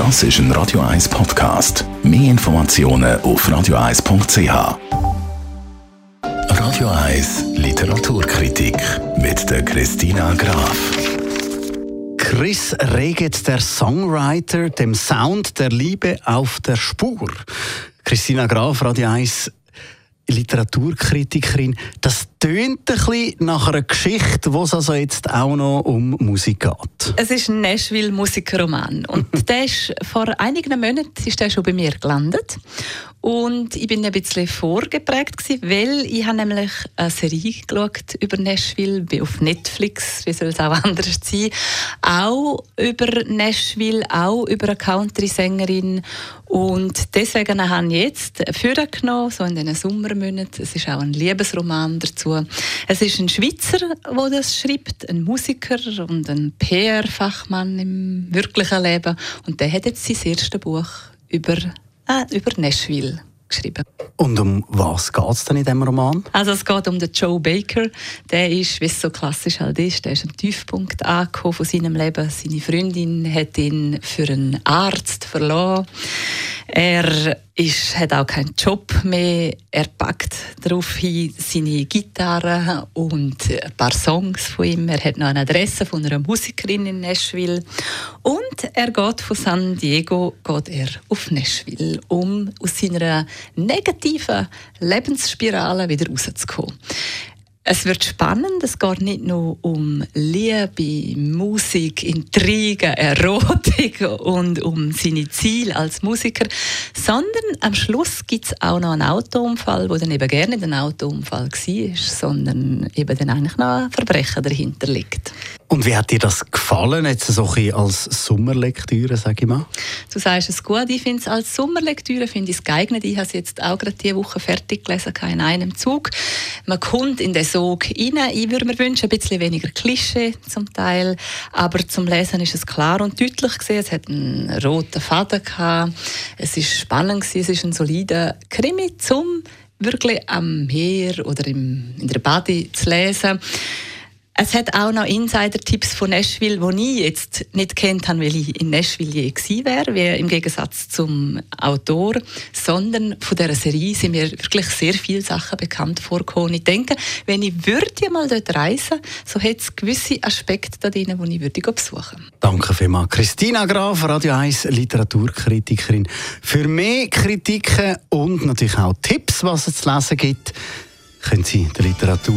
Das ist ein Radio 1 Podcast. Mehr Informationen auf radio1.ch. Radio 1 Literaturkritik mit der Christina Graf. Chris Reget, der Songwriter, dem Sound der Liebe auf der Spur. Christina Graf, Radio 1 Literaturkritikerin. Das tönt ein bisschen nach einer Geschichte, wo es also jetzt auch noch um Musik geht. Es ist ein Nashville-Musikroman. Und der ist vor einigen Monaten ist der schon bei mir gelandet. Und ich bin ein bisschen vorgeprägt gewesen, weil ich habe nämlich eine Serie geschaut über Nashville, bin auf Netflix, wie soll es auch anders sein, auch über Nashville, auch über eine Country-Sängerin. Und deswegen habe ich jetzt genommen, so in den Sommermonaten, es ist auch ein Liebesroman dazu. Es ist ein Schweizer, der das schreibt, ein Musiker und ein PR-Fachmann im wirklichen Leben. Und der hat jetzt sein erstes Buch über über Nashville geschrieben. Und um was geht es denn in diesem Roman? Also es geht um den Joe Baker. Der ist, wie es so klassisch halt ist, der ist am Tiefpunkt angekommen von seinem Leben. Seine Freundin hat ihn für einen Arzt verloren. Er ist, hat auch keinen Job mehr. Er packt daraufhin seine Gitarre und ein paar Songs von ihm. Er hat noch eine Adresse von einer Musikerin in Nashville. Und er geht von San Diego geht er auf Nashville, um aus seiner negativen Lebensspirale wieder rauszukommen. Es wird spannend. Es geht nicht nur um Liebe, Musik, Intrigen, Erotik und um seine Ziele als Musiker, sondern am Schluss gibt es auch noch einen Autounfall, wo dann eben gerne nicht ein Autounfall war, sondern eben dann eigentlich noch ein Verbrechen dahinter liegt. Und wie hat dir das gefallen, jetzt so ein als Sommerlektüre, sage ich mal? Du sagst es gut, ich finde es als Sommerlektüre finde ich geeignet. Ich habe es jetzt auch gerade diese Woche fertig gelesen, in einem Zug. Man kommt in den Sog rein. Ich würde mir wünschen, ein bisschen weniger Klischee zum Teil, aber zum Lesen ist es klar und deutlich gesehen. Es hat einen roten Faden gehabt. Es ist spannend gewesen. Es ist ein solider Krimi zum wirklich am Meer oder in der Bade zu lesen. Es hat auch noch Insider-Tipps von Nashville, die ich jetzt nicht kennt habe, weil ich in Nashville je gewesen wäre, wie im Gegensatz zum Autor, sondern von dieser Serie sind mir wirklich sehr viele Sachen bekannt vorgekommen. Ich denke, wenn ich würde mal dort reisen, so hätte es gewisse Aspekte da drin, die ich würde besuchen. Danke vielmals. Christina Graf, Radio 1 Literaturkritikerin. Für mehr Kritiken und natürlich auch Tipps, was es zu lesen gibt, können Sie der Literatur